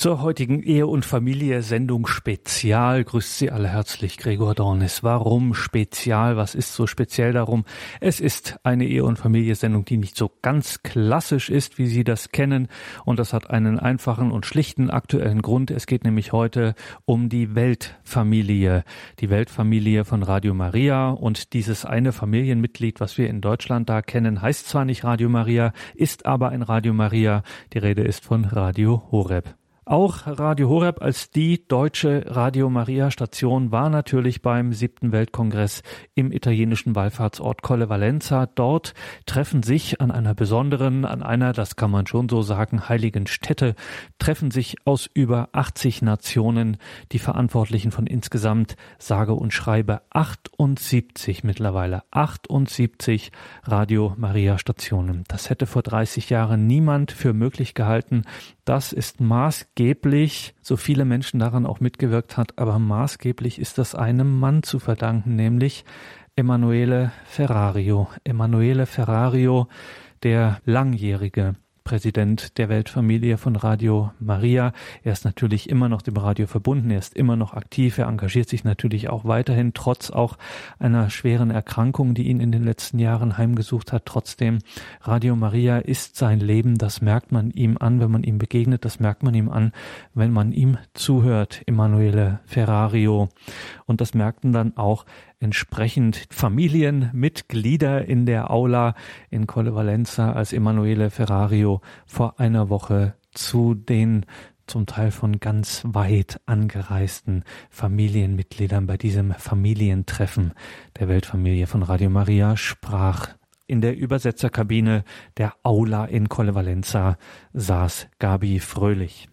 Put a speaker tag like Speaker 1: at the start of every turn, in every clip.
Speaker 1: Zur heutigen Ehe- und Familie-Sendung Spezial grüßt Sie alle herzlich Gregor Dornis. Warum Spezial? Was ist so speziell darum? Es ist eine Ehe- und Familie-Sendung, die nicht so ganz klassisch ist, wie Sie das kennen. Und das hat einen einfachen und schlichten aktuellen Grund. Es geht nämlich heute um die Weltfamilie. Die Weltfamilie von Radio Maria. Und dieses eine Familienmitglied, was wir in Deutschland da kennen, heißt zwar nicht Radio Maria, ist aber ein Radio Maria. Die Rede ist von Radio Horeb. Auch Radio Horeb als die deutsche Radio Maria Station war natürlich beim siebten Weltkongress im italienischen Wallfahrtsort Colle Valenza. Dort treffen sich an einer besonderen, an einer, das kann man schon so sagen, heiligen Stätte, treffen sich aus über 80 Nationen die Verantwortlichen von insgesamt sage und schreibe 78 mittlerweile 78 Radio Maria Stationen. Das hätte vor 30 Jahren niemand für möglich gehalten. Das ist maßgeblich, so viele Menschen daran auch mitgewirkt hat, aber maßgeblich ist das einem Mann zu verdanken, nämlich Emanuele Ferrario. Emanuele Ferrario, der langjährige Präsident der Weltfamilie von Radio Maria. Er ist natürlich immer noch dem Radio verbunden, er ist immer noch aktiv, er engagiert sich natürlich auch weiterhin, trotz auch einer schweren Erkrankung, die ihn in den letzten Jahren heimgesucht hat. Trotzdem, Radio Maria ist sein Leben, das merkt man ihm an, wenn man ihm begegnet, das merkt man ihm an, wenn man ihm zuhört, Emanuele Ferrario. Und das merkten dann auch entsprechend Familienmitglieder in der Aula in Colle Valenza, als Emanuele Ferrario vor einer Woche zu den zum Teil von ganz weit angereisten Familienmitgliedern bei diesem Familientreffen der Weltfamilie von Radio Maria sprach. In der Übersetzerkabine der Aula in Colle Valenza saß Gabi Fröhlich.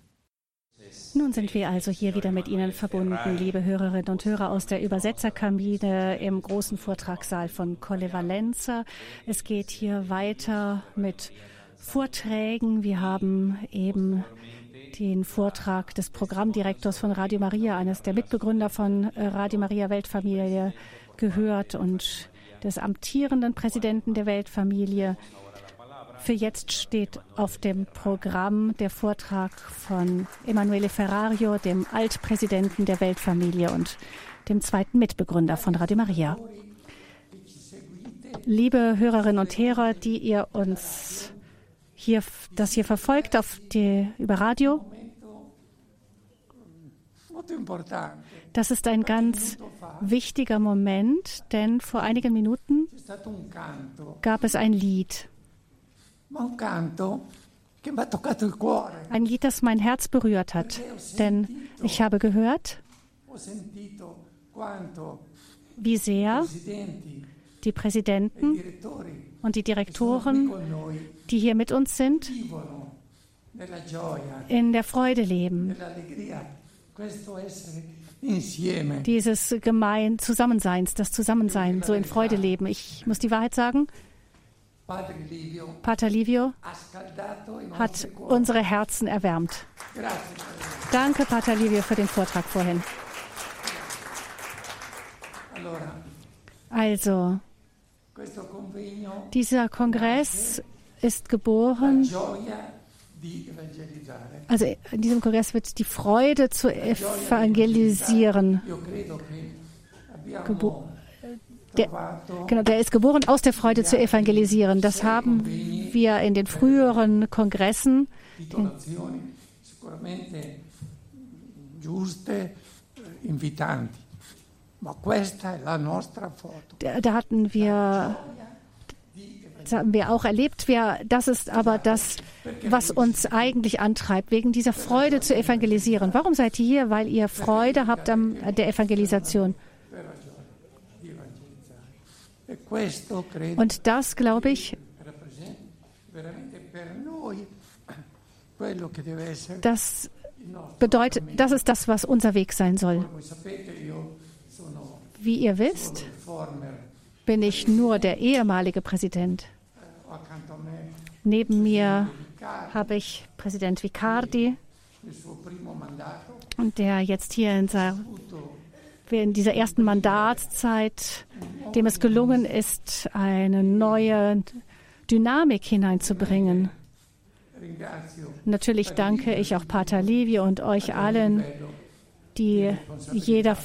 Speaker 2: Nun sind wir also hier wieder mit Ihnen verbunden, liebe Hörerinnen und Hörer aus der Übersetzerkabine im großen Vortragssaal von Colle Valenza. Es geht hier weiter mit Vorträgen. Wir haben eben den Vortrag des Programmdirektors von Radio Maria, eines der Mitbegründer von äh, Radio Maria Weltfamilie, gehört und des amtierenden Präsidenten der Weltfamilie. Für jetzt steht auf dem Programm der Vortrag von Emanuele Ferrario, dem Altpräsidenten der Weltfamilie und dem zweiten Mitbegründer von Radio Maria. Liebe Hörerinnen und Hörer, die ihr uns hier, das hier verfolgt auf die, über Radio, das ist ein ganz wichtiger Moment, denn vor einigen Minuten gab es ein Lied. Ein Lied, das mein Herz berührt hat, denn ich habe gehört, wie sehr die Präsidenten und die Direktoren, die hier mit uns sind, in der Freude leben. Dieses gemein Zusammenseins, das Zusammensein, so in Freude leben. Ich muss die Wahrheit sagen, Pater Livio hat unsere Herzen erwärmt. Danke, Pater Livio, für den Vortrag vorhin. Also, dieser Kongress ist geboren. Also in diesem Kongress wird die Freude zu evangelisieren geboren der, genau, der ist geboren, aus der Freude zu evangelisieren. Das haben wir in den früheren Kongressen. Den, da, da hatten wir das haben wir auch erlebt. Wir, das ist aber das, was uns eigentlich antreibt, wegen dieser Freude zu evangelisieren. Warum seid ihr hier? Weil ihr Freude habt an der Evangelisation. Und das, glaube ich, das bedeutet, das ist das, was unser Weg sein soll. Wie ihr wisst, bin ich nur der ehemalige Präsident. Neben mir habe ich Präsident Vicardi, der jetzt hier in in dieser ersten Mandatszeit, dem es gelungen ist, eine neue Dynamik hineinzubringen. Natürlich danke ich auch Pater Livio und euch allen, die jeder,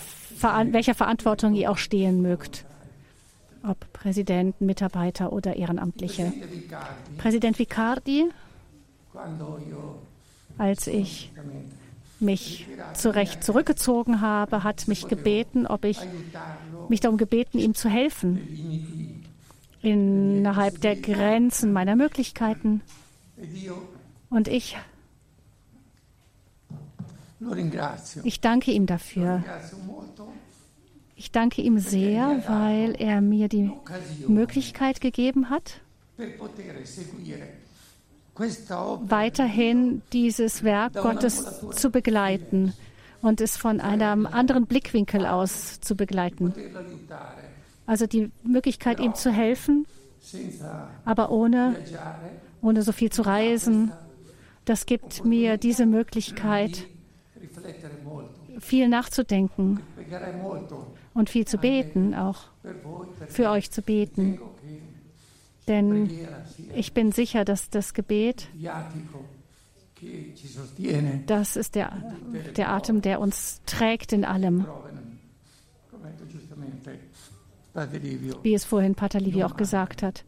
Speaker 2: welcher Verantwortung ihr auch stehen mögt, ob Präsidenten, Mitarbeiter oder Ehrenamtliche. Präsident Vicardi, als ich mich zurecht zurückgezogen habe, hat mich gebeten, ob ich mich darum gebeten, ihm zu helfen innerhalb der Grenzen meiner Möglichkeiten. Und ich, ich danke ihm dafür. Ich danke ihm sehr, weil er mir die Möglichkeit gegeben hat, weiterhin dieses Werk Gottes zu begleiten und es von einem anderen Blickwinkel aus zu begleiten. Also die Möglichkeit, ihm zu helfen, aber ohne, ohne so viel zu reisen. Das gibt mir diese Möglichkeit, viel nachzudenken und viel zu beten, auch für euch zu beten. Denn ich bin sicher, dass das Gebet, das ist der, der Atem, der uns trägt in allem. Wie es vorhin Pater Livio auch gesagt hat.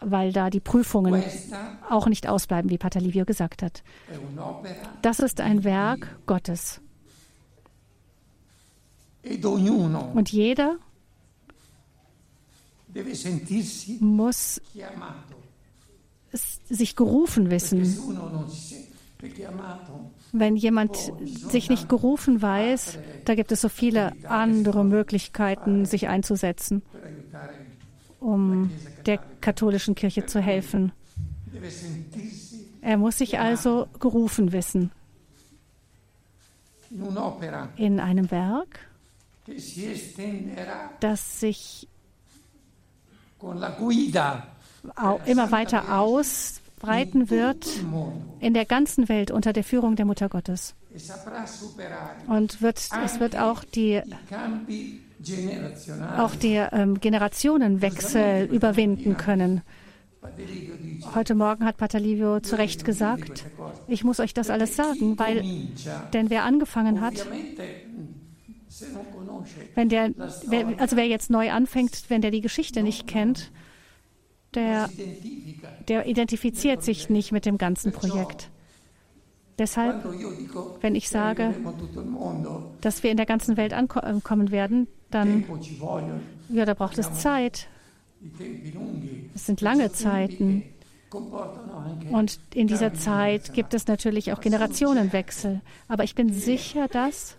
Speaker 2: Weil da die Prüfungen auch nicht ausbleiben, wie Pater Livio gesagt hat. Das ist ein Werk Gottes. Und jeder muss sich gerufen wissen. Wenn jemand sich nicht gerufen weiß, da gibt es so viele andere Möglichkeiten, sich einzusetzen, um der katholischen Kirche zu helfen. Er muss sich also gerufen wissen. In einem Werk, das sich immer weiter ausbreiten wird in der ganzen Welt unter der Führung der Mutter Gottes. Und wird, es wird auch die, auch die ähm, Generationenwechsel überwinden können. Heute Morgen hat Pater Livio zu Recht gesagt, ich muss euch das alles sagen, weil, denn wer angefangen hat, wenn der, also wer jetzt neu anfängt, wenn der die Geschichte nicht kennt, der, der identifiziert sich nicht mit dem ganzen Projekt. Deshalb, wenn ich sage, dass wir in der ganzen Welt ankommen werden, dann ja, da braucht es Zeit. Es sind lange Zeiten. Und in dieser Zeit gibt es natürlich auch Generationenwechsel. Aber ich bin sicher, dass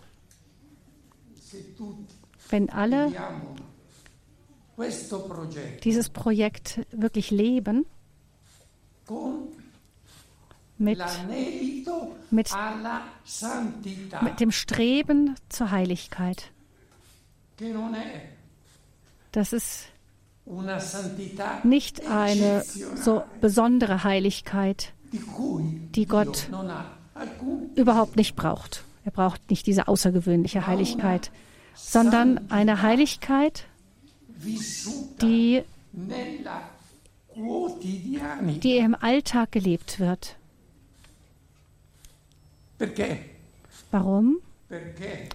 Speaker 2: wenn alle dieses Projekt wirklich leben, mit, mit, mit dem Streben zur Heiligkeit. Das ist nicht eine so besondere Heiligkeit, die Gott überhaupt nicht braucht. Er braucht nicht diese außergewöhnliche Heiligkeit, sondern eine Heiligkeit, die, die im Alltag gelebt wird. Warum?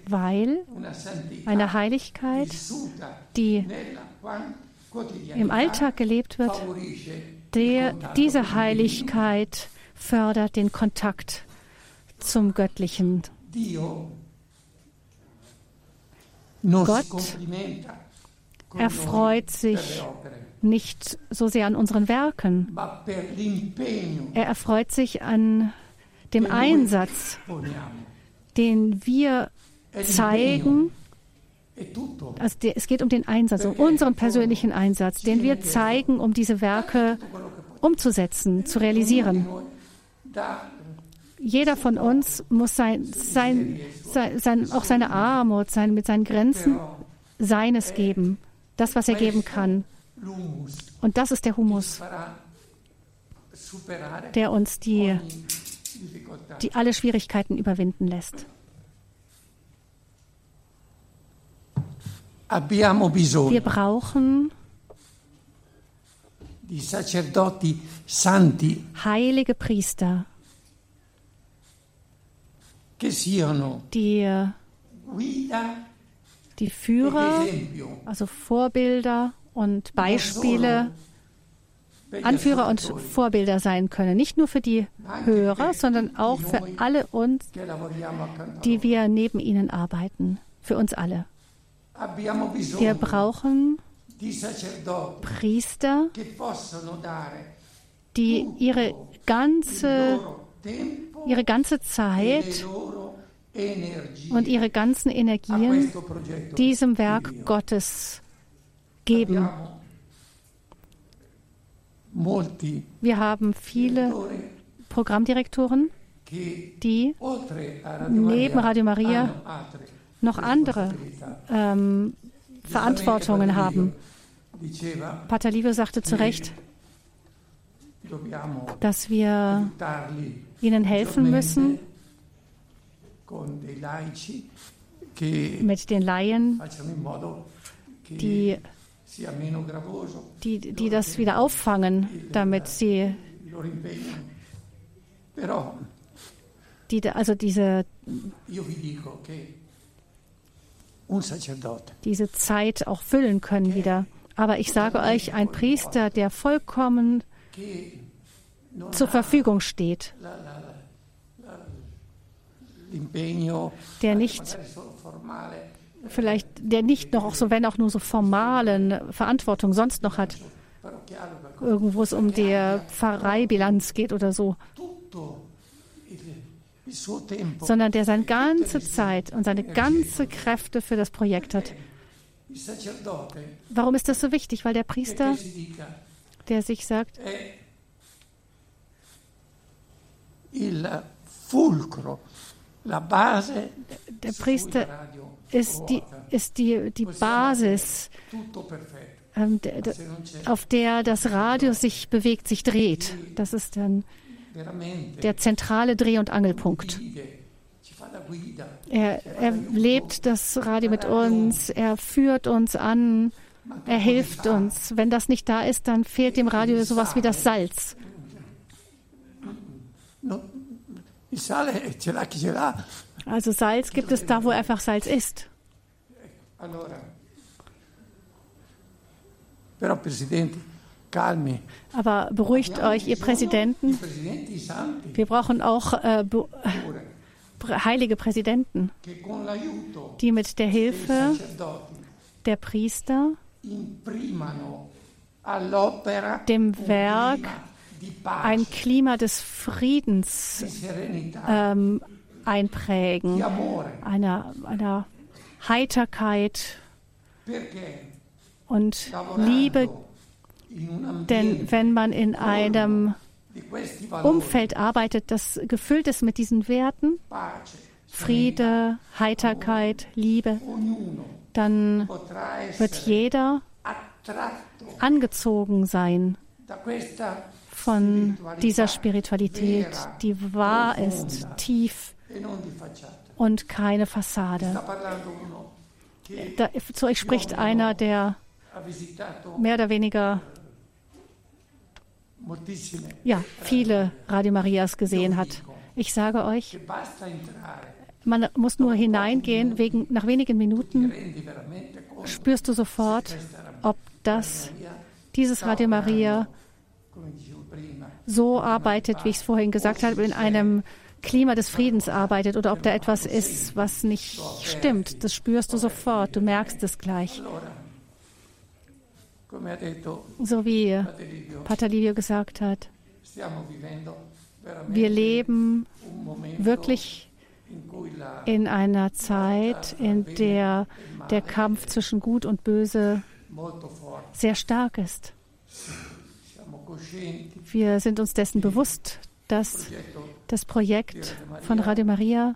Speaker 2: Weil eine Heiligkeit, die im Alltag gelebt wird, der, diese Heiligkeit fördert den Kontakt zum Göttlichen. Gott erfreut sich nicht so sehr an unseren Werken. Er erfreut sich an dem Einsatz, den wir zeigen. Also es geht um den Einsatz, um unseren persönlichen Einsatz, den wir zeigen, um diese Werke umzusetzen, zu realisieren. Jeder von uns muss sein, sein, sein, auch seine Armut, sein, mit seinen Grenzen seines geben, das, was er geben kann. Und das ist der Humus, der uns die, die alle Schwierigkeiten überwinden lässt. Wir brauchen heilige Priester, die
Speaker 3: guida
Speaker 2: die Führer, also Vorbilder und Beispiele, Anführer und Vorbilder sein können. Nicht nur für die Hörer, sondern auch für alle uns, die wir neben ihnen arbeiten. Für uns alle. Wir brauchen Priester, die ihre ganze, ihre ganze Zeit und ihre ganzen Energien diesem
Speaker 3: di
Speaker 2: Werk. Gottes geben. Wir haben viele Programmdirektoren, die neben Radio Maria noch andere ähm, Verantwortungen haben. Pater Livio sagte zu Recht, dass wir ihnen helfen müssen, mit den Laien, die, die, die das wieder auffangen, damit sie, die, also diese, diese Zeit auch füllen können wieder. Aber ich sage euch, ein Priester, der vollkommen zur Verfügung steht, der nicht vielleicht, der nicht noch, auch so wenn auch nur so formalen Verantwortung sonst noch hat, irgendwo es um die Pfarreibilanz geht oder so, sondern der seine ganze Zeit und seine ganze Kräfte für das Projekt hat. Warum ist das so wichtig? Weil der Priester, der sich sagt, der Priester ist die, ist die, die Basis, ähm, auf der das Radio sich bewegt, sich dreht. Das ist dann der zentrale Dreh- und Angelpunkt. Er, er lebt das Radio mit uns, er führt uns an, er hilft uns. Wenn das nicht da ist, dann fehlt dem Radio sowas wie das Salz. Also Salz gibt es da, wo einfach Salz ist. Aber beruhigt euch, ihr Präsidenten. Wir brauchen auch äh, heilige Präsidenten, die mit der Hilfe der Priester dem Werk ein Klima des Friedens ähm, einprägen, einer, einer Heiterkeit und Liebe. Denn wenn man in einem Umfeld arbeitet, das gefüllt ist mit diesen Werten, Friede, Heiterkeit, Liebe, dann wird jeder angezogen sein von dieser Spiritualität, die wahr ist, tief und keine Fassade. Da, zu euch spricht einer, der mehr oder weniger ja, viele Radio Marias gesehen hat. Ich sage euch, man muss nur hineingehen, wegen, nach wenigen Minuten spürst du sofort, ob das, dieses Radio Maria so arbeitet, wie ich es vorhin gesagt habe, in einem Klima des Friedens arbeitet oder ob da etwas ist, was nicht stimmt. Das spürst du sofort, du merkst es gleich. So wie Pater Livio gesagt hat, wir leben wirklich
Speaker 3: in
Speaker 2: einer Zeit, in der der Kampf zwischen Gut und Böse sehr stark ist. Wir sind uns dessen bewusst, dass das Projekt von Radio Maria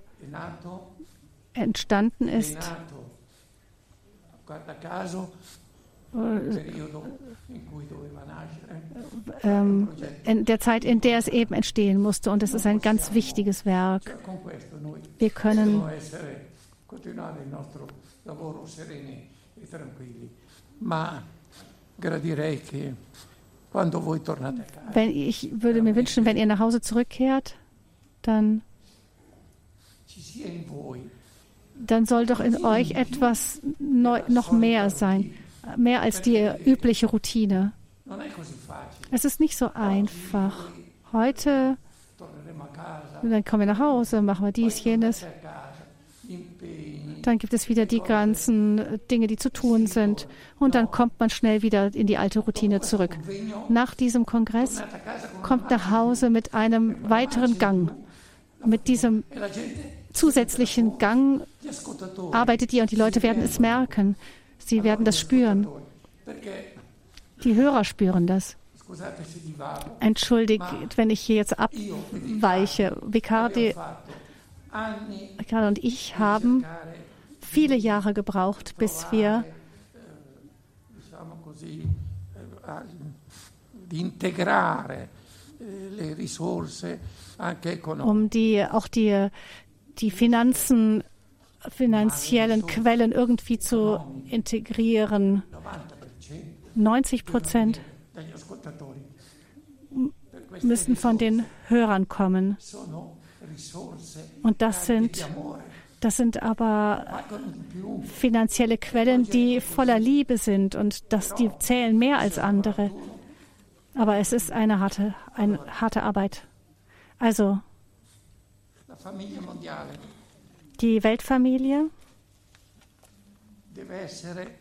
Speaker 2: entstanden ist ähm, in der Zeit, in der es eben entstehen musste. Und es ist ein ganz wichtiges Werk. Wir können. Wenn ich würde mir wünschen, wenn ihr nach Hause zurückkehrt, dann, dann soll doch in euch etwas neu, noch mehr sein, mehr als die übliche Routine. Es ist nicht so einfach. Heute, dann kommen wir nach Hause, machen wir dies, jenes. Dann gibt es wieder die ganzen Dinge, die zu tun sind. Und dann kommt man schnell wieder in die alte Routine zurück. Nach diesem Kongress kommt nach Hause mit einem weiteren Gang. Mit diesem zusätzlichen Gang arbeitet ihr und die Leute werden es merken. Sie werden das spüren. Die Hörer spüren das. Entschuldigt, wenn ich hier jetzt abweiche. Vicardi, und ich haben viele Jahre gebraucht, bis wir
Speaker 3: economiche.
Speaker 2: um die auch die die Finanzen finanziellen Quellen irgendwie zu integrieren. 90 Prozent müssen von den Hörern kommen. Und das sind, das sind aber finanzielle Quellen, die voller Liebe sind und das, die zählen mehr als andere. Aber es ist eine harte, eine harte Arbeit. Also die Weltfamilie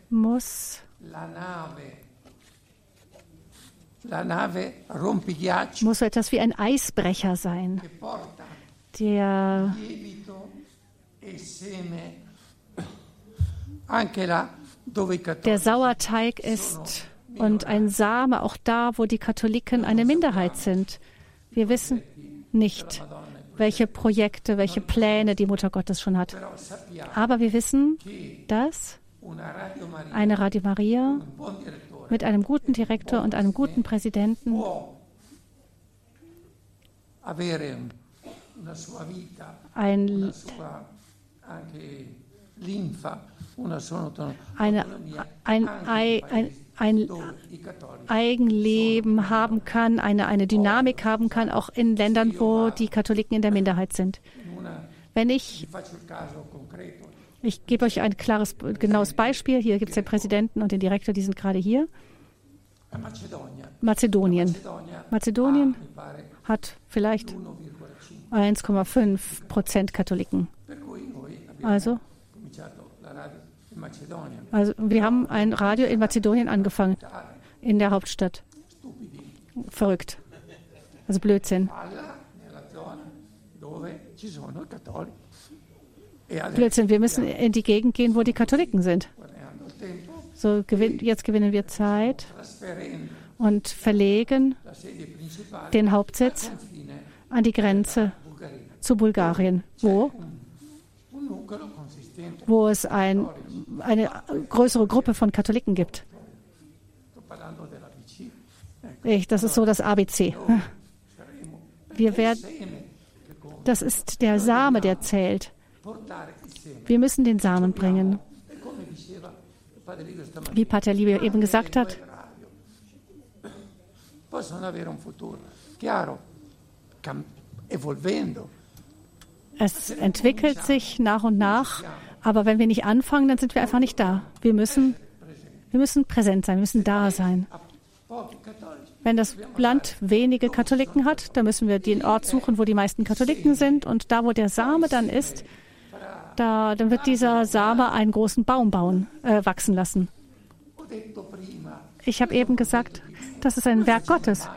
Speaker 2: muss, muss so etwas wie ein Eisbrecher sein, der
Speaker 3: e
Speaker 2: der Sauerteig ist und ein Same auch da, wo die Katholiken eine Minderheit sind. Wir wissen nicht, welche Projekte, welche Pläne die Mutter Gottes schon hat. Aber wir wissen, dass eine Radio Maria mit einem guten Direktor und einem guten Präsidenten ein, eine, ein, ein, ein Eigenleben haben kann, eine, eine Dynamik haben kann, auch in Ländern, wo die Katholiken in der Minderheit sind. Wenn ich, ich gebe euch ein klares, genaues Beispiel. Hier gibt es den Präsidenten und den Direktor, die sind gerade hier.
Speaker 3: Macedonia,
Speaker 2: Mazedonien. Mazedonien.
Speaker 3: Pare.
Speaker 2: hat vielleicht
Speaker 3: 1,5,
Speaker 2: 1,5 Prozent Katholiken. Also, also wir haben ein Radio in Mazedonien angefangen, in der Hauptstadt. Verrückt. Also Blödsinn.
Speaker 3: E
Speaker 2: Blödsinn. Wir müssen in die Gegend gehen, wo die Katholiken sind. So gewin jetzt gewinnen wir Zeit und verlegen den Hauptsitz an die Grenze zu Bulgarien, wo, wo es ein, eine größere Gruppe von Katholiken gibt. Ich, das ist so das ABC. Wir werden, das ist der Same, der zählt. Wir müssen den Samen bringen.
Speaker 3: Livio
Speaker 2: Wie Pater Liebe eben gesagt hat, es entwickelt sich nach und nach, aber wenn wir nicht anfangen, dann sind wir einfach nicht da. Wir müssen, wir müssen präsent sein, wir müssen da sein. Wenn das Land wenige Katholiken hat, dann müssen wir den Ort suchen, wo die meisten Katholiken sind. Und da, wo der Same dann ist, da, dann wird dieser Same einen großen Baum bauen, äh, wachsen lassen. Ich habe eben gesagt, das ist ein Werk Gottes.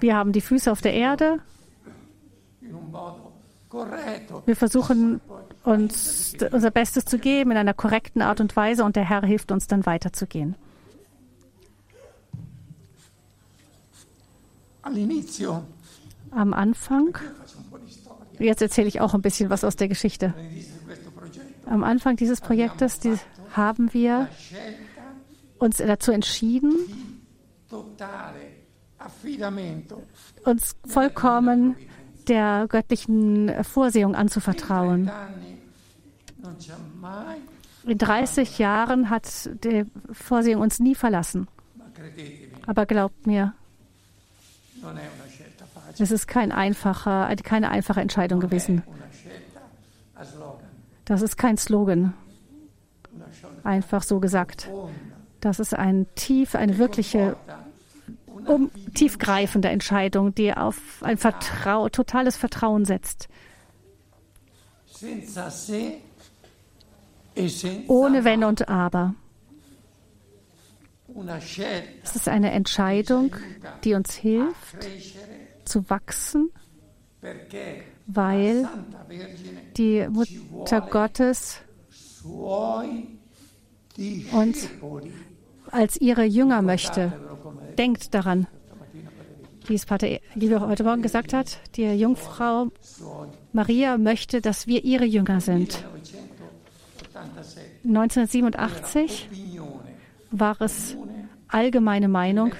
Speaker 2: Wir haben die Füße auf der Erde. Wir versuchen uns unser Bestes zu geben in einer korrekten Art und Weise und der Herr hilft uns dann weiterzugehen. Am Anfang, jetzt erzähle ich auch ein bisschen was aus der Geschichte. Am Anfang dieses Projektes die, haben wir uns dazu entschieden, uns vollkommen der göttlichen Vorsehung anzuvertrauen. In 30 Jahren hat die Vorsehung uns nie verlassen. Aber glaubt mir, es ist kein einfacher, keine einfache Entscheidung gewesen. Das ist kein Slogan, einfach so gesagt. Das ist ein tief, eine wirkliche, um, tiefgreifende Entscheidung, die auf ein Vertrau, totales Vertrauen setzt. Ohne Wenn und Aber. Es ist eine Entscheidung, die uns hilft, zu wachsen, weil die Mutter Gottes uns als ihre Jünger möchte. Denkt daran, wie es Pater Liebe heute Morgen gesagt hat, die Jungfrau Maria möchte, dass wir ihre Jünger sind. 1987 war es allgemeine Meinung,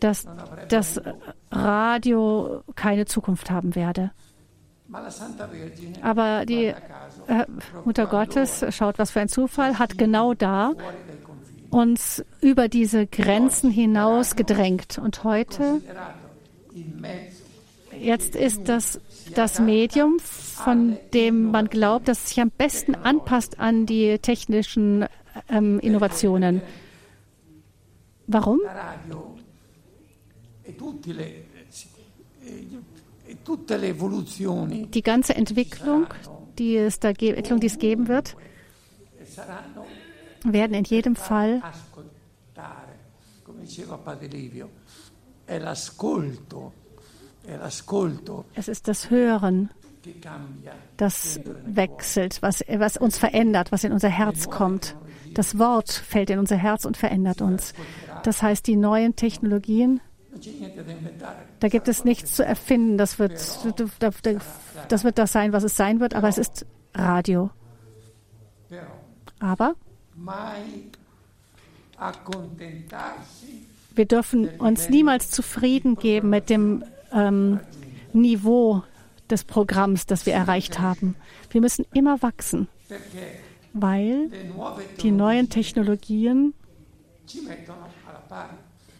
Speaker 2: dass das Radio keine Zukunft haben werde. Aber die äh, Mutter Gottes, schaut, was für ein Zufall, hat genau da uns über diese Grenzen hinaus gedrängt. Und heute, jetzt ist das das Medium, von dem man glaubt, dass es sich am besten anpasst an die technischen ähm, Innovationen. Warum? Die ganze Entwicklung, die es, da, Entwicklung, die es geben wird, werden in jedem Fall es ist das Hören, das wechselt, was, was uns verändert, was in unser Herz kommt. Das Wort fällt in unser Herz und verändert uns. Das heißt, die neuen Technologien, da gibt es nichts zu erfinden. Das wird, das wird das sein, was es sein wird, aber es ist Radio. Aber wir dürfen uns niemals zufrieden geben mit dem ähm, Niveau des Programms, das wir erreicht haben. Wir müssen immer wachsen, weil die neuen Technologien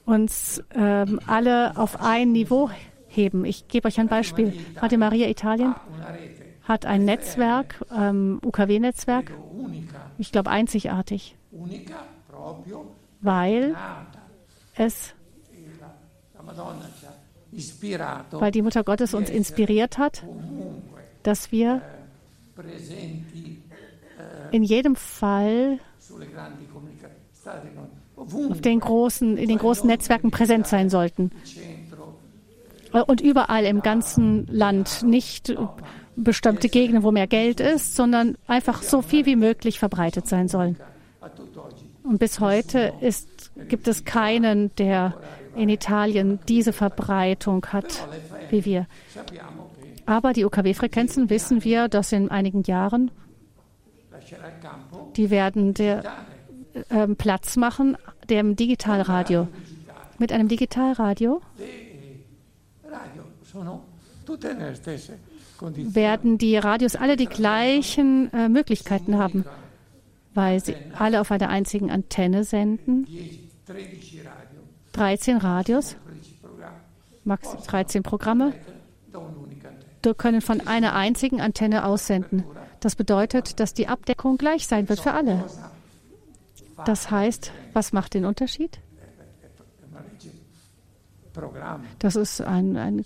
Speaker 2: uns ähm, alle auf ein Niveau heben. Ich gebe euch ein Beispiel. Radio Maria Italien hat ein Netzwerk, ähm, UKW-Netzwerk, ich glaube einzigartig, weil es weil die Mutter Gottes uns inspiriert hat, dass wir in jedem Fall auf den großen, in den großen Netzwerken präsent sein sollten. Und überall im ganzen Land, nicht bestimmte Gegenden, wo mehr Geld ist, sondern einfach so viel wie möglich verbreitet sein sollen. Und bis heute ist, gibt es keinen, der in Italien diese Verbreitung hat wie wir. Aber die UKW-Frequenzen wissen wir, dass in einigen Jahren die werden der, äh, Platz machen dem Digitalradio. Mit einem Digitalradio werden die Radios alle die gleichen äh, Möglichkeiten haben, weil sie alle auf einer einzigen Antenne senden 13 Radios, max 13 Programme, können von einer einzigen Antenne aussenden. Das bedeutet, dass die Abdeckung gleich sein wird für alle. Das heißt, was macht den Unterschied? Das ist ein, ein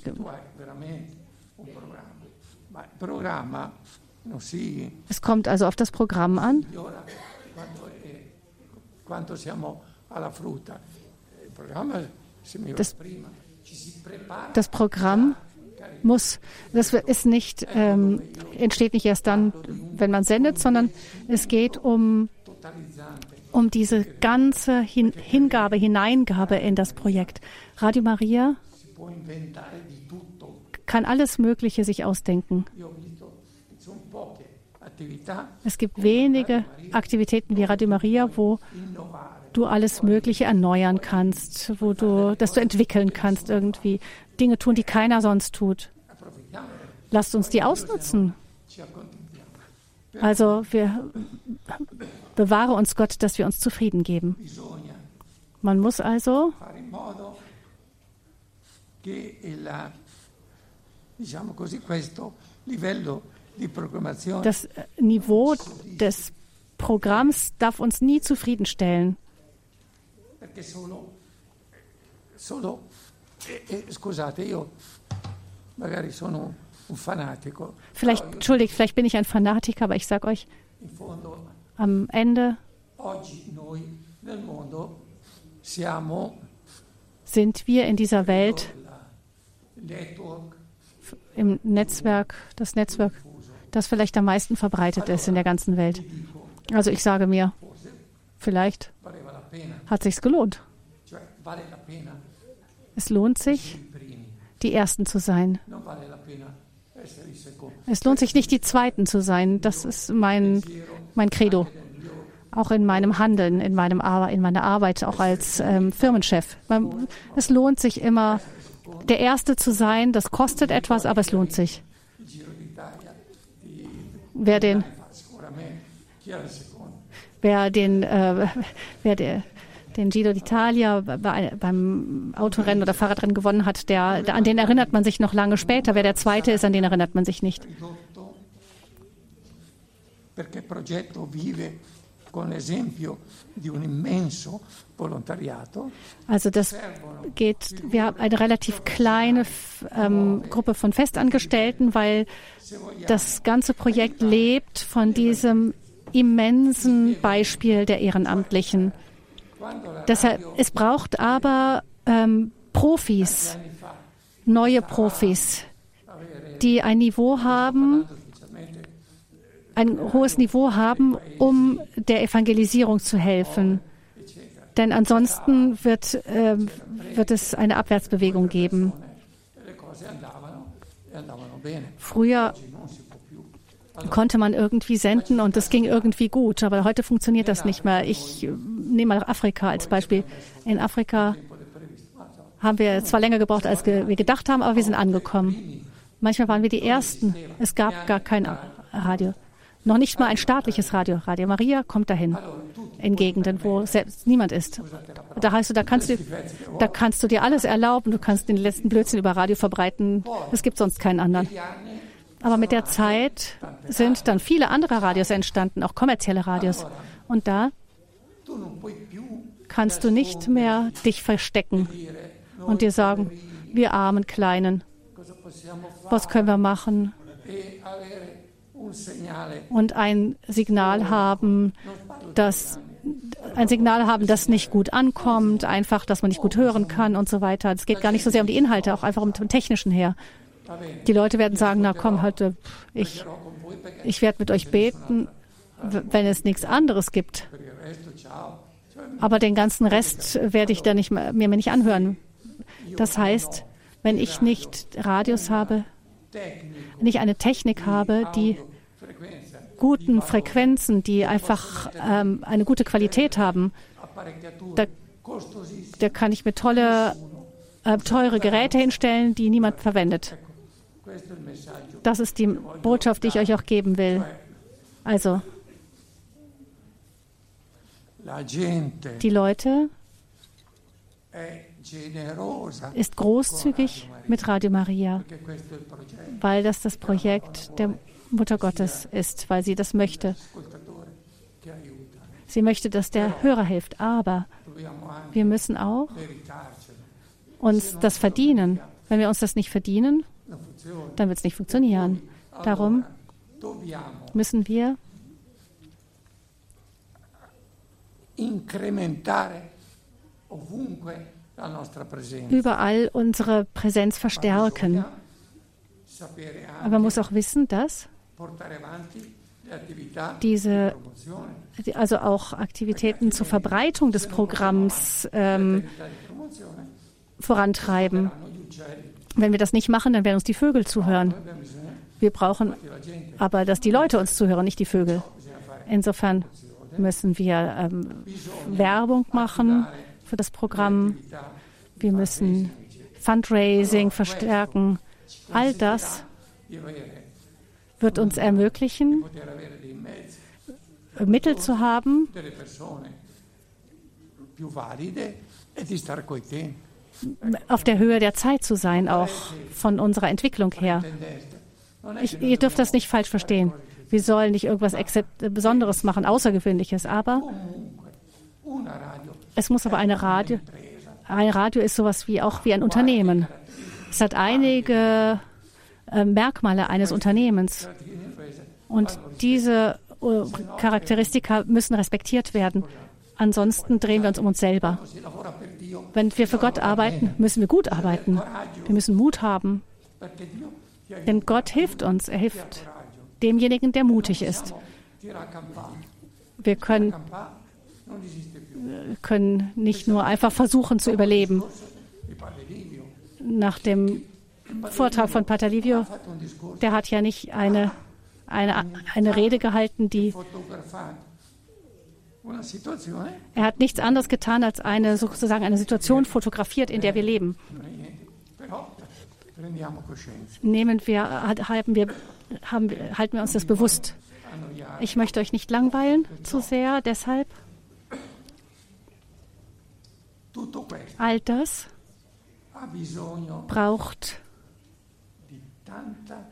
Speaker 2: es kommt also auf das Programm an. Das, das Programm muss, das ist nicht, ähm, entsteht nicht erst dann, wenn man sendet, sondern es geht um, um diese ganze Hin Hingabe, Hineingabe in das Projekt. Radio Maria kann alles Mögliche sich ausdenken. Es gibt wenige Aktivitäten wie Radio Maria, wo du alles Mögliche erneuern kannst, wo du, dass du entwickeln kannst irgendwie. Dinge tun, die keiner sonst tut. Lasst uns die ausnutzen. Also wir bewahre uns Gott, dass wir uns zufrieden geben. Man muss also das äh, Niveau des Programms darf uns nie zufriedenstellen.
Speaker 3: eh, eh,
Speaker 2: Vielleicht, entschuldigt, vielleicht bin ich ein Fanatiker, aber ich sage euch, am Ende sind wir in dieser Welt im Netzwerk, das Netzwerk, das vielleicht am meisten verbreitet ist in der ganzen Welt. Also ich sage mir, vielleicht hat sich's gelohnt. Es lohnt sich, die Ersten zu sein. Es lohnt sich nicht, die Zweiten zu sein. Das ist mein, mein Credo. Auch in meinem Handeln, in, meinem, Ar- in meiner Arbeit, auch als ähm, Firmenchef. Man, es lohnt sich immer, der Erste zu sein. Das kostet etwas, aber es lohnt sich. Wer den, wer den, äh, wer der, den Giro d'Italia bei, beim Autorennen oder Fahrradrennen gewonnen hat, der, der, an den erinnert man sich noch lange später. Wer der Zweite ist, an den erinnert man sich nicht.
Speaker 3: Con l'esempio di un immenso volontariato.
Speaker 2: Also das geht, wir haben eine relativ kleine ähm, Gruppe von Festangestellten, weil das ganze Projekt lebt von diesem immensen Beispiel der Ehrenamtlichen. Deshalb, es braucht aber ähm, Profis, neue Profis, die ein Niveau haben, ein hohes Niveau haben, um der Evangelisierung zu helfen. Denn ansonsten wird, ähm, wird es eine Abwärtsbewegung geben. Früher konnte man irgendwie senden und es ging irgendwie gut, aber heute funktioniert das nicht mehr. Ich äh, nehme mal Afrika als Beispiel. In Afrika haben wir zwar länger gebraucht, als wir gedacht haben, aber wir sind angekommen. Manchmal waren wir die Ersten. Es gab gar kein Radio. Noch nicht mal ein staatliches Radio. Radio Maria kommt dahin in Gegenden, wo selbst niemand ist. Da heißt du, da kannst du, da kannst du dir alles erlauben. Du kannst den letzten Blödsinn über Radio verbreiten. Es gibt sonst keinen anderen. Aber mit der Zeit sind dann viele andere Radios entstanden, auch kommerzielle Radios. Und da kannst du nicht mehr dich verstecken und dir sagen, wir armen Kleinen, was können wir machen? Und ein Signal haben, das ein Signal haben, das nicht gut ankommt, einfach, dass man nicht gut hören kann und so weiter. Es geht gar nicht so sehr um die Inhalte, auch einfach um den technischen her. Die Leute werden sagen, na komm, heute, ich, ich werde mit euch beten, wenn es nichts anderes gibt. Aber den ganzen Rest werde ich da nicht mehr, mir nicht anhören. Das heißt, wenn ich nicht Radios habe, ich eine Technik habe, die guten Frequenzen, die einfach ähm, eine gute Qualität haben, da, da kann ich mir tolle, äh, teure Geräte hinstellen, die niemand verwendet. Das ist die Botschaft, die ich euch auch geben will. Also, die Leute ist großzügig mit Radio Maria, weil das das Projekt der Mutter Gottes ist, weil sie das möchte. Sie möchte, dass der Hörer hilft. Aber wir müssen auch uns das verdienen. Wenn wir uns das nicht verdienen, dann wird es nicht funktionieren. Darum müssen wir überall unsere Präsenz verstärken. Aber man muss auch wissen, dass diese, also auch Aktivitäten zur Verbreitung des Programms ähm, vorantreiben. Wenn wir das nicht machen, dann werden uns die Vögel zuhören. Wir brauchen aber, dass die Leute uns zuhören, nicht die Vögel. Insofern müssen wir ähm, Werbung machen für das Programm. Wir müssen Fundraising verstärken. All das wird uns ermöglichen, Mittel zu haben, auf der Höhe der Zeit zu sein, auch von unserer Entwicklung her. Ich, ihr dürft das nicht falsch verstehen. Wir sollen nicht irgendwas Besonderes machen, Außergewöhnliches, aber es muss aber eine Radio. Ein Radio ist sowas wie auch wie ein Unternehmen. Es hat einige äh, Merkmale eines Unternehmens. Und diese uh, Charakteristika müssen respektiert werden. Ansonsten drehen wir uns um uns selber. Wenn wir für Gott arbeiten, müssen wir gut arbeiten. Wir müssen Mut haben. Denn Gott hilft uns. Er hilft demjenigen, der mutig ist. Wir können, können nicht nur einfach versuchen zu überleben. Nach dem Vortrag von Patalivio, der hat ja nicht eine, eine, eine Rede gehalten, die er hat nichts anderes getan, als eine sozusagen eine Situation fotografiert, in der wir leben. Nehmen wir, haben wir, haben, halten wir uns das bewusst. Ich möchte euch nicht langweilen zu sehr, deshalb all das braucht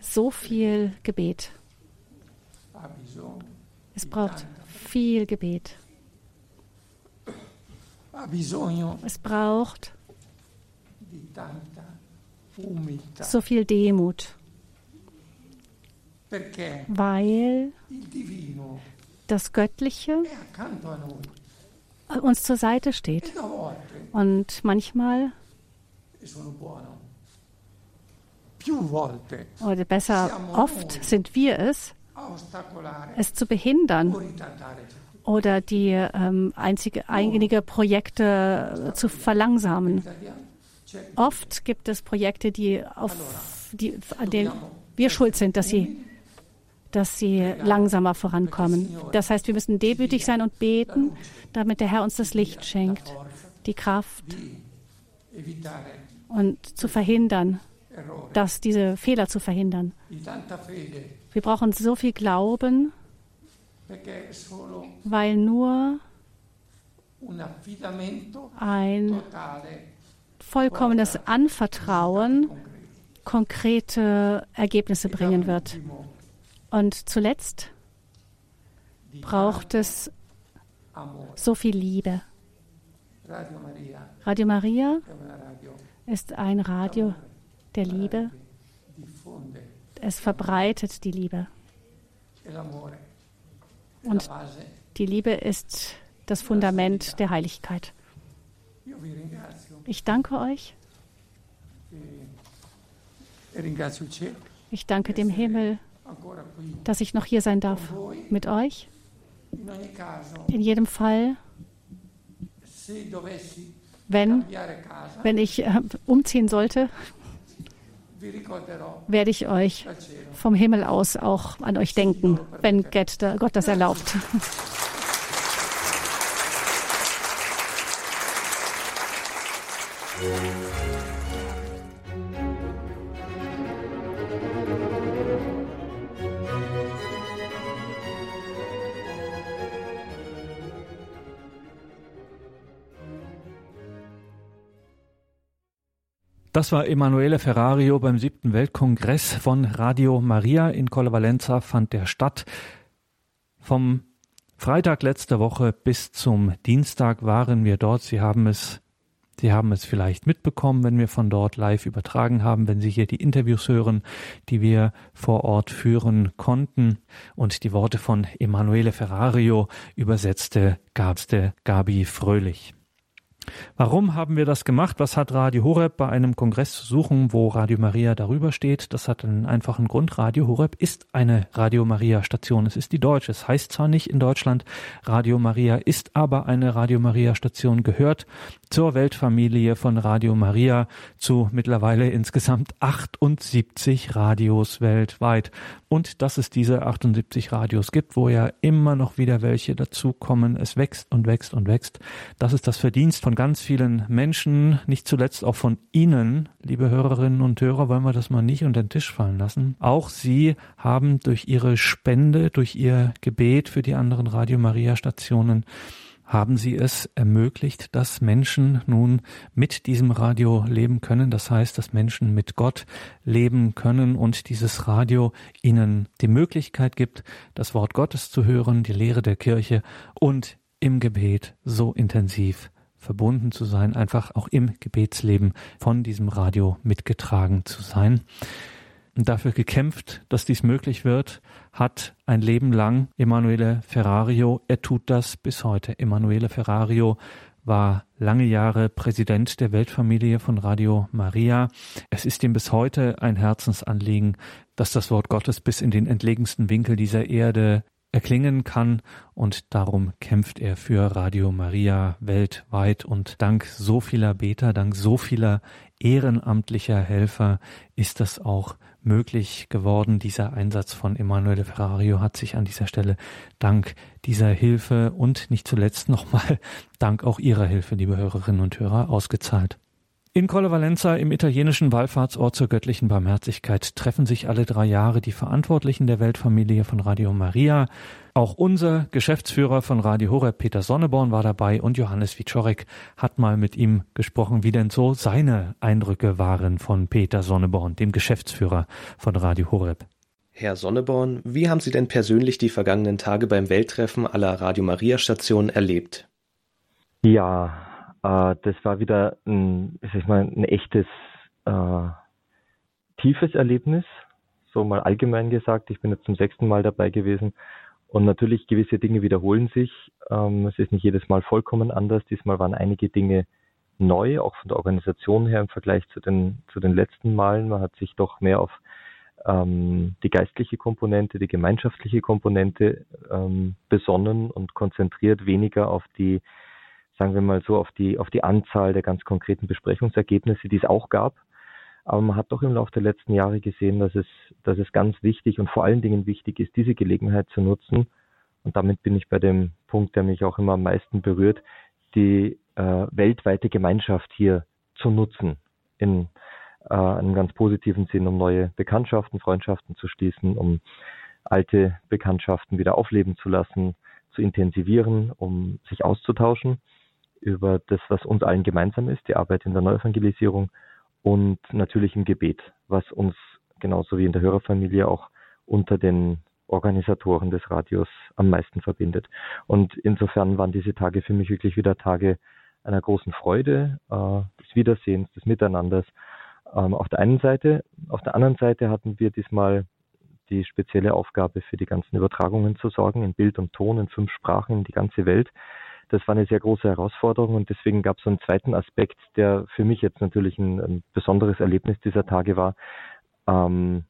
Speaker 2: so viel Gebet. Es braucht viel Gebet. Es braucht so viel Demut, weil das Göttliche uns zur Seite steht. Und manchmal oder besser, oft sind wir es, es zu behindern oder die ähm, einzige, einige Projekte zu verlangsamen. Oft gibt es Projekte, die auf die, an denen wir schuld sind, dass sie, dass sie langsamer vorankommen. Das heißt, wir müssen demütig sein und beten, damit der Herr uns das Licht schenkt, die Kraft und zu verhindern, dass diese Fehler zu verhindern. Wir brauchen so viel Glauben, weil nur ein vollkommenes Anvertrauen konkrete Ergebnisse bringen wird. Und zuletzt braucht es so viel Liebe. Radio Maria. Ist ein Radio der Liebe. Es verbreitet die Liebe. Und die Liebe ist das Fundament der Heiligkeit. Ich danke euch. Ich danke dem Himmel, dass ich noch hier sein darf mit euch. In jedem Fall, wenn, wenn ich äh, umziehen sollte, werde ich euch vom Himmel aus auch an euch denken, wenn Gott das erlaubt.
Speaker 1: Das war Emanuele Ferrario beim siebten Weltkongress von Radio Maria in Colle fand der statt. Vom Freitag letzte Woche bis zum Dienstag waren wir dort. Sie haben es Sie haben es vielleicht mitbekommen, wenn wir von dort live übertragen haben, wenn Sie hier die Interviews hören, die wir vor Ort führen konnten. Und die Worte von Emanuele Ferrario übersetzte Gabste Gabi Fröhlich. Warum haben wir das gemacht? Was hat Radio Horeb bei einem Kongress zu suchen, wo Radio Maria darüber steht? Das hat einen einfachen Grund. Radio Horeb ist eine Radio Maria Station. Es ist die deutsche. Es heißt zwar nicht in Deutschland Radio Maria, ist aber eine Radio Maria Station, gehört zur Weltfamilie von Radio Maria zu mittlerweile insgesamt 78 Radios weltweit. Und dass es diese 78 Radios gibt, wo ja immer noch wieder welche dazukommen. Es wächst und wächst und wächst. Das ist das Verdienst von ganz vielen Menschen, nicht zuletzt auch von Ihnen, liebe Hörerinnen und Hörer, wollen wir das mal nicht unter den Tisch fallen lassen. Auch Sie haben durch Ihre Spende, durch Ihr Gebet für die anderen Radio Maria Stationen haben Sie es ermöglicht, dass Menschen nun mit diesem Radio leben können. Das heißt, dass Menschen mit Gott leben können und dieses Radio ihnen die Möglichkeit gibt, das Wort Gottes zu hören, die Lehre der Kirche und im Gebet so intensiv verbunden zu sein, einfach auch im Gebetsleben von diesem Radio mitgetragen zu sein dafür gekämpft, dass dies möglich wird, hat ein Leben lang Emanuele Ferrario. Er tut das bis heute. Emanuele Ferrario war lange Jahre Präsident der Weltfamilie von Radio Maria. Es ist ihm bis heute ein Herzensanliegen, dass das Wort Gottes bis in den entlegensten Winkel dieser Erde erklingen kann und darum kämpft er für Radio Maria weltweit und dank so vieler Beter, dank so vieler ehrenamtlicher Helfer ist das auch möglich geworden. Dieser Einsatz von Emanuele Ferrario hat sich an dieser Stelle dank dieser Hilfe und nicht zuletzt nochmal dank auch Ihrer Hilfe, liebe Hörerinnen und Hörer, ausgezahlt. In Colle Valenza im italienischen Wallfahrtsort zur göttlichen Barmherzigkeit treffen sich alle drei Jahre die Verantwortlichen der Weltfamilie von Radio Maria. Auch unser Geschäftsführer von Radio Horeb, Peter Sonneborn, war dabei und Johannes Wiczorek hat mal mit ihm gesprochen, wie denn so seine Eindrücke waren von Peter Sonneborn, dem Geschäftsführer von Radio Horeb.
Speaker 4: Herr Sonneborn, wie haben Sie denn persönlich die vergangenen Tage beim Welttreffen aller Radio Maria Stationen erlebt?
Speaker 5: Ja, äh, das war wieder ein, ich mal, ein echtes äh, tiefes Erlebnis, so mal allgemein gesagt. Ich bin jetzt zum sechsten Mal dabei gewesen und natürlich gewisse Dinge wiederholen sich. Ähm, es ist nicht jedes Mal vollkommen anders. Diesmal waren einige Dinge neu, auch von der Organisation her im Vergleich zu den, zu den letzten Malen. Man hat sich doch mehr auf ähm, die geistliche Komponente, die gemeinschaftliche Komponente ähm, besonnen und konzentriert, weniger auf die sagen wir mal so, auf die, auf die Anzahl der ganz konkreten Besprechungsergebnisse, die es auch gab. Aber man hat doch im Laufe der letzten Jahre gesehen, dass es, dass es ganz wichtig und vor allen Dingen wichtig ist, diese Gelegenheit zu nutzen. Und damit bin ich bei dem Punkt, der mich auch immer am meisten berührt, die äh, weltweite Gemeinschaft hier zu nutzen in äh, einem ganz positiven Sinn, um neue Bekanntschaften, Freundschaften zu schließen, um alte Bekanntschaften wieder aufleben zu lassen, zu intensivieren, um sich auszutauschen über das, was uns allen gemeinsam ist, die Arbeit in der Neuevangelisierung und natürlich im Gebet, was uns genauso wie in der Hörerfamilie auch unter den Organisatoren des Radios am meisten verbindet. Und insofern waren diese Tage für mich wirklich wieder Tage einer großen Freude, äh, des Wiedersehens, des Miteinanders. Ähm, auf der einen Seite, auf der anderen Seite hatten wir diesmal die spezielle Aufgabe, für die ganzen Übertragungen zu sorgen, in Bild und Ton, in fünf Sprachen, in die ganze Welt. Das war eine sehr große Herausforderung und deswegen gab es einen zweiten Aspekt, der für mich jetzt natürlich ein, ein besonderes Erlebnis dieser Tage war. Ähm,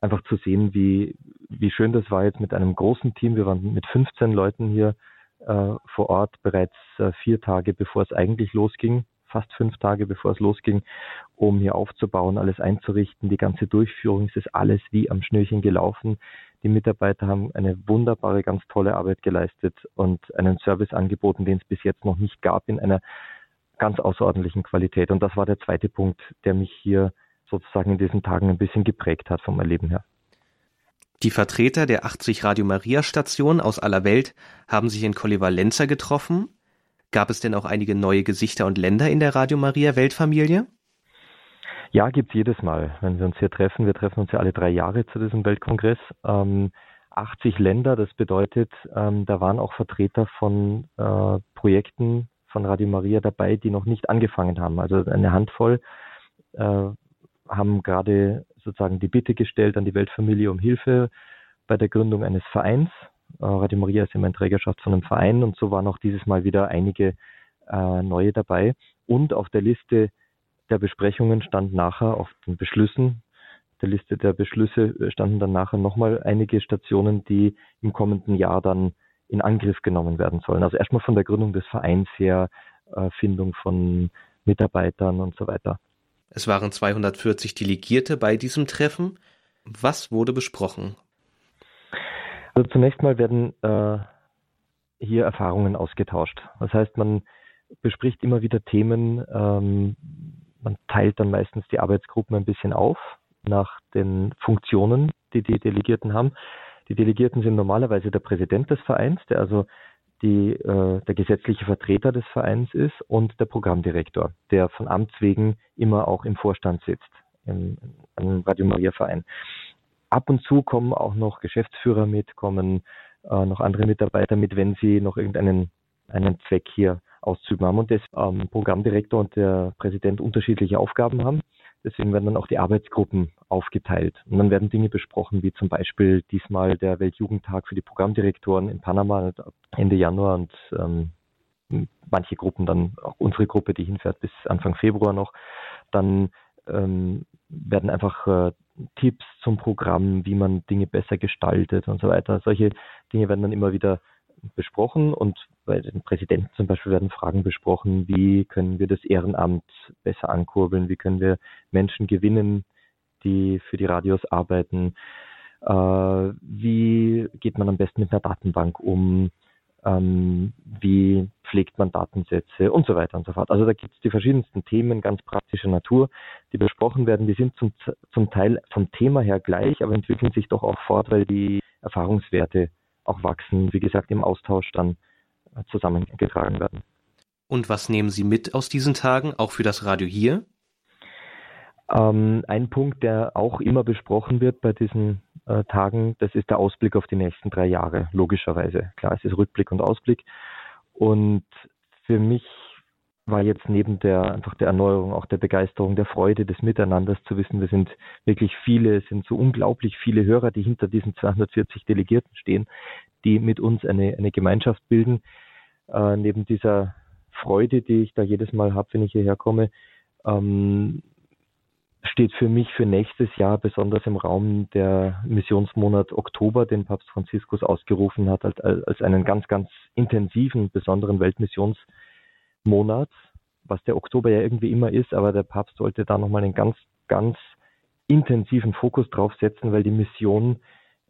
Speaker 5: einfach zu sehen, wie, wie schön das war jetzt mit einem großen Team. Wir waren mit 15 Leuten hier äh, vor Ort bereits äh, vier Tage, bevor es eigentlich losging, fast fünf Tage, bevor es losging, um hier aufzubauen, alles einzurichten. Die ganze Durchführung es ist alles wie am Schnürchen gelaufen. Die Mitarbeiter haben eine wunderbare, ganz tolle Arbeit geleistet und einen Service angeboten, den es bis jetzt noch nicht gab in einer ganz außerordentlichen Qualität. Und das war der zweite Punkt, der mich hier sozusagen in diesen Tagen ein bisschen geprägt hat vom Erleben her.
Speaker 4: Die Vertreter der 80 Radio Maria Stationen aus aller Welt haben sich in Collivalenza getroffen. Gab es denn auch einige neue Gesichter und Länder in der Radio Maria Weltfamilie?
Speaker 5: Ja, gibt's jedes Mal, wenn wir uns hier treffen. Wir treffen uns ja alle drei Jahre zu diesem Weltkongress. Ähm, 80 Länder, das bedeutet, ähm, da waren auch Vertreter von äh, Projekten von Radio Maria dabei, die noch nicht angefangen haben. Also eine Handvoll äh, haben gerade sozusagen die Bitte gestellt an die Weltfamilie um Hilfe bei der Gründung eines Vereins. Äh, Radio Maria ist immer in Trägerschaft von einem Verein und so waren auch dieses Mal wieder einige äh, neue dabei. Und auf der Liste der Besprechungen stand nachher auf den Beschlüssen, der Liste der Beschlüsse äh, standen dann nachher nochmal einige Stationen, die im kommenden Jahr dann in Angriff genommen werden sollen. Also erstmal von der Gründung des Vereins her, äh, Findung von Mitarbeitern und so weiter.
Speaker 4: Es waren 240 Delegierte bei diesem Treffen. Was wurde besprochen?
Speaker 5: Also zunächst mal werden äh, hier Erfahrungen ausgetauscht. Das heißt, man bespricht immer wieder Themen, ähm, man teilt dann meistens die Arbeitsgruppen ein bisschen auf nach den Funktionen, die die Delegierten haben. Die Delegierten sind normalerweise der Präsident des Vereins, der also die, äh, der gesetzliche Vertreter des Vereins ist und der Programmdirektor, der von Amts wegen immer auch im Vorstand sitzt, im, im Radio Maria Verein. Ab und zu kommen auch noch Geschäftsführer mit, kommen äh, noch andere Mitarbeiter mit, wenn sie noch irgendeinen einen Zweck hier auszuüben haben und das ähm, Programmdirektor und der Präsident unterschiedliche Aufgaben haben. Deswegen werden dann auch die Arbeitsgruppen aufgeteilt. Und dann werden Dinge besprochen, wie zum Beispiel diesmal der Weltjugendtag für die Programmdirektoren in Panama Ende Januar und ähm, manche Gruppen dann, auch unsere Gruppe, die hinfährt bis Anfang Februar noch. Dann ähm, werden einfach äh, Tipps zum Programm, wie man Dinge besser gestaltet und so weiter. Solche Dinge werden dann immer wieder besprochen und bei den Präsidenten zum Beispiel werden Fragen besprochen, wie können wir das Ehrenamt besser ankurbeln, wie können wir Menschen gewinnen, die für die Radios arbeiten, äh, wie geht man am besten mit einer Datenbank um, ähm, wie pflegt man Datensätze und so weiter und so fort. Also da gibt es die verschiedensten Themen ganz praktischer Natur, die besprochen werden. Die sind zum, zum Teil vom Thema her gleich, aber entwickeln sich doch auch fort, weil die Erfahrungswerte auch wachsen, wie gesagt, im Austausch dann äh, zusammengetragen werden.
Speaker 4: Und was nehmen Sie mit aus diesen Tagen, auch für das Radio hier?
Speaker 5: Ähm, ein Punkt, der auch immer besprochen wird bei diesen äh, Tagen, das ist der Ausblick auf die nächsten drei Jahre, logischerweise. Klar, es ist Rückblick und Ausblick. Und für mich war jetzt neben der einfach der Erneuerung, auch der Begeisterung, der Freude des Miteinanders zu wissen, wir sind wirklich viele, es sind so unglaublich viele Hörer, die hinter diesen 240 Delegierten stehen, die mit uns eine, eine Gemeinschaft bilden. Äh, neben dieser Freude, die ich da jedes Mal habe, wenn ich hierher komme, ähm, steht für mich für nächstes Jahr besonders im Raum der Missionsmonat Oktober, den Papst Franziskus ausgerufen hat, als, als einen ganz, ganz intensiven, besonderen Weltmissions- Monat, was der Oktober ja irgendwie immer ist, aber der Papst sollte da nochmal einen ganz, ganz intensiven Fokus drauf setzen, weil die Mission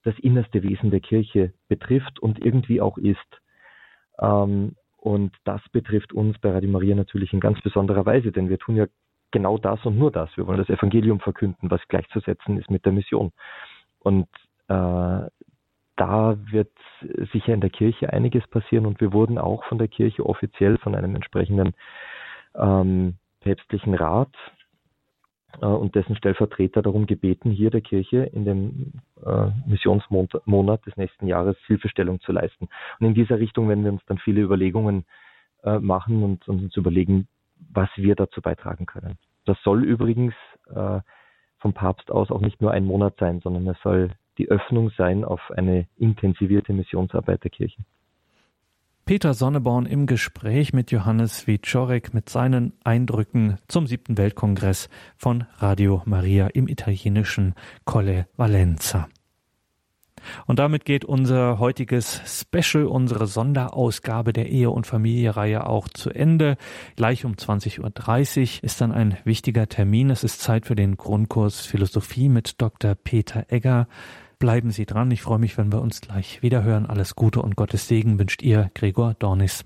Speaker 5: das innerste Wesen der Kirche betrifft und irgendwie auch ist. Ähm, und das betrifft uns bei Radio Maria natürlich in ganz besonderer Weise, denn wir tun ja genau das und nur das. Wir wollen das Evangelium verkünden, was gleichzusetzen ist mit der Mission. Und äh, da wird sicher in der Kirche einiges passieren und wir wurden auch von der Kirche offiziell von einem entsprechenden ähm, päpstlichen Rat äh, und dessen Stellvertreter darum gebeten, hier der Kirche in dem äh, Missionsmonat des nächsten Jahres Hilfestellung zu leisten. Und in dieser Richtung werden wir uns dann viele Überlegungen äh, machen und, und, uns überlegen, was wir dazu beitragen können. Das soll übrigens äh, vom Papst aus auch nicht nur ein Monat sein, sondern es soll die Öffnung sein auf eine intensivierte Missionsarbeit der Kirche.
Speaker 1: Peter Sonneborn im Gespräch mit Johannes Wieczorek mit seinen Eindrücken zum siebten Weltkongress von Radio Maria im italienischen Colle Valenza. Und damit geht unser heutiges Special, unsere Sonderausgabe der Ehe- und Familie-Reihe auch zu Ende. Gleich um 20.30 Uhr ist dann ein wichtiger Termin. Es ist Zeit für den Grundkurs Philosophie mit Dr. Peter Egger. Bleiben Sie dran. Ich freue mich, wenn wir uns gleich wiederhören. Alles Gute und Gottes Segen wünscht Ihr Gregor Dornis.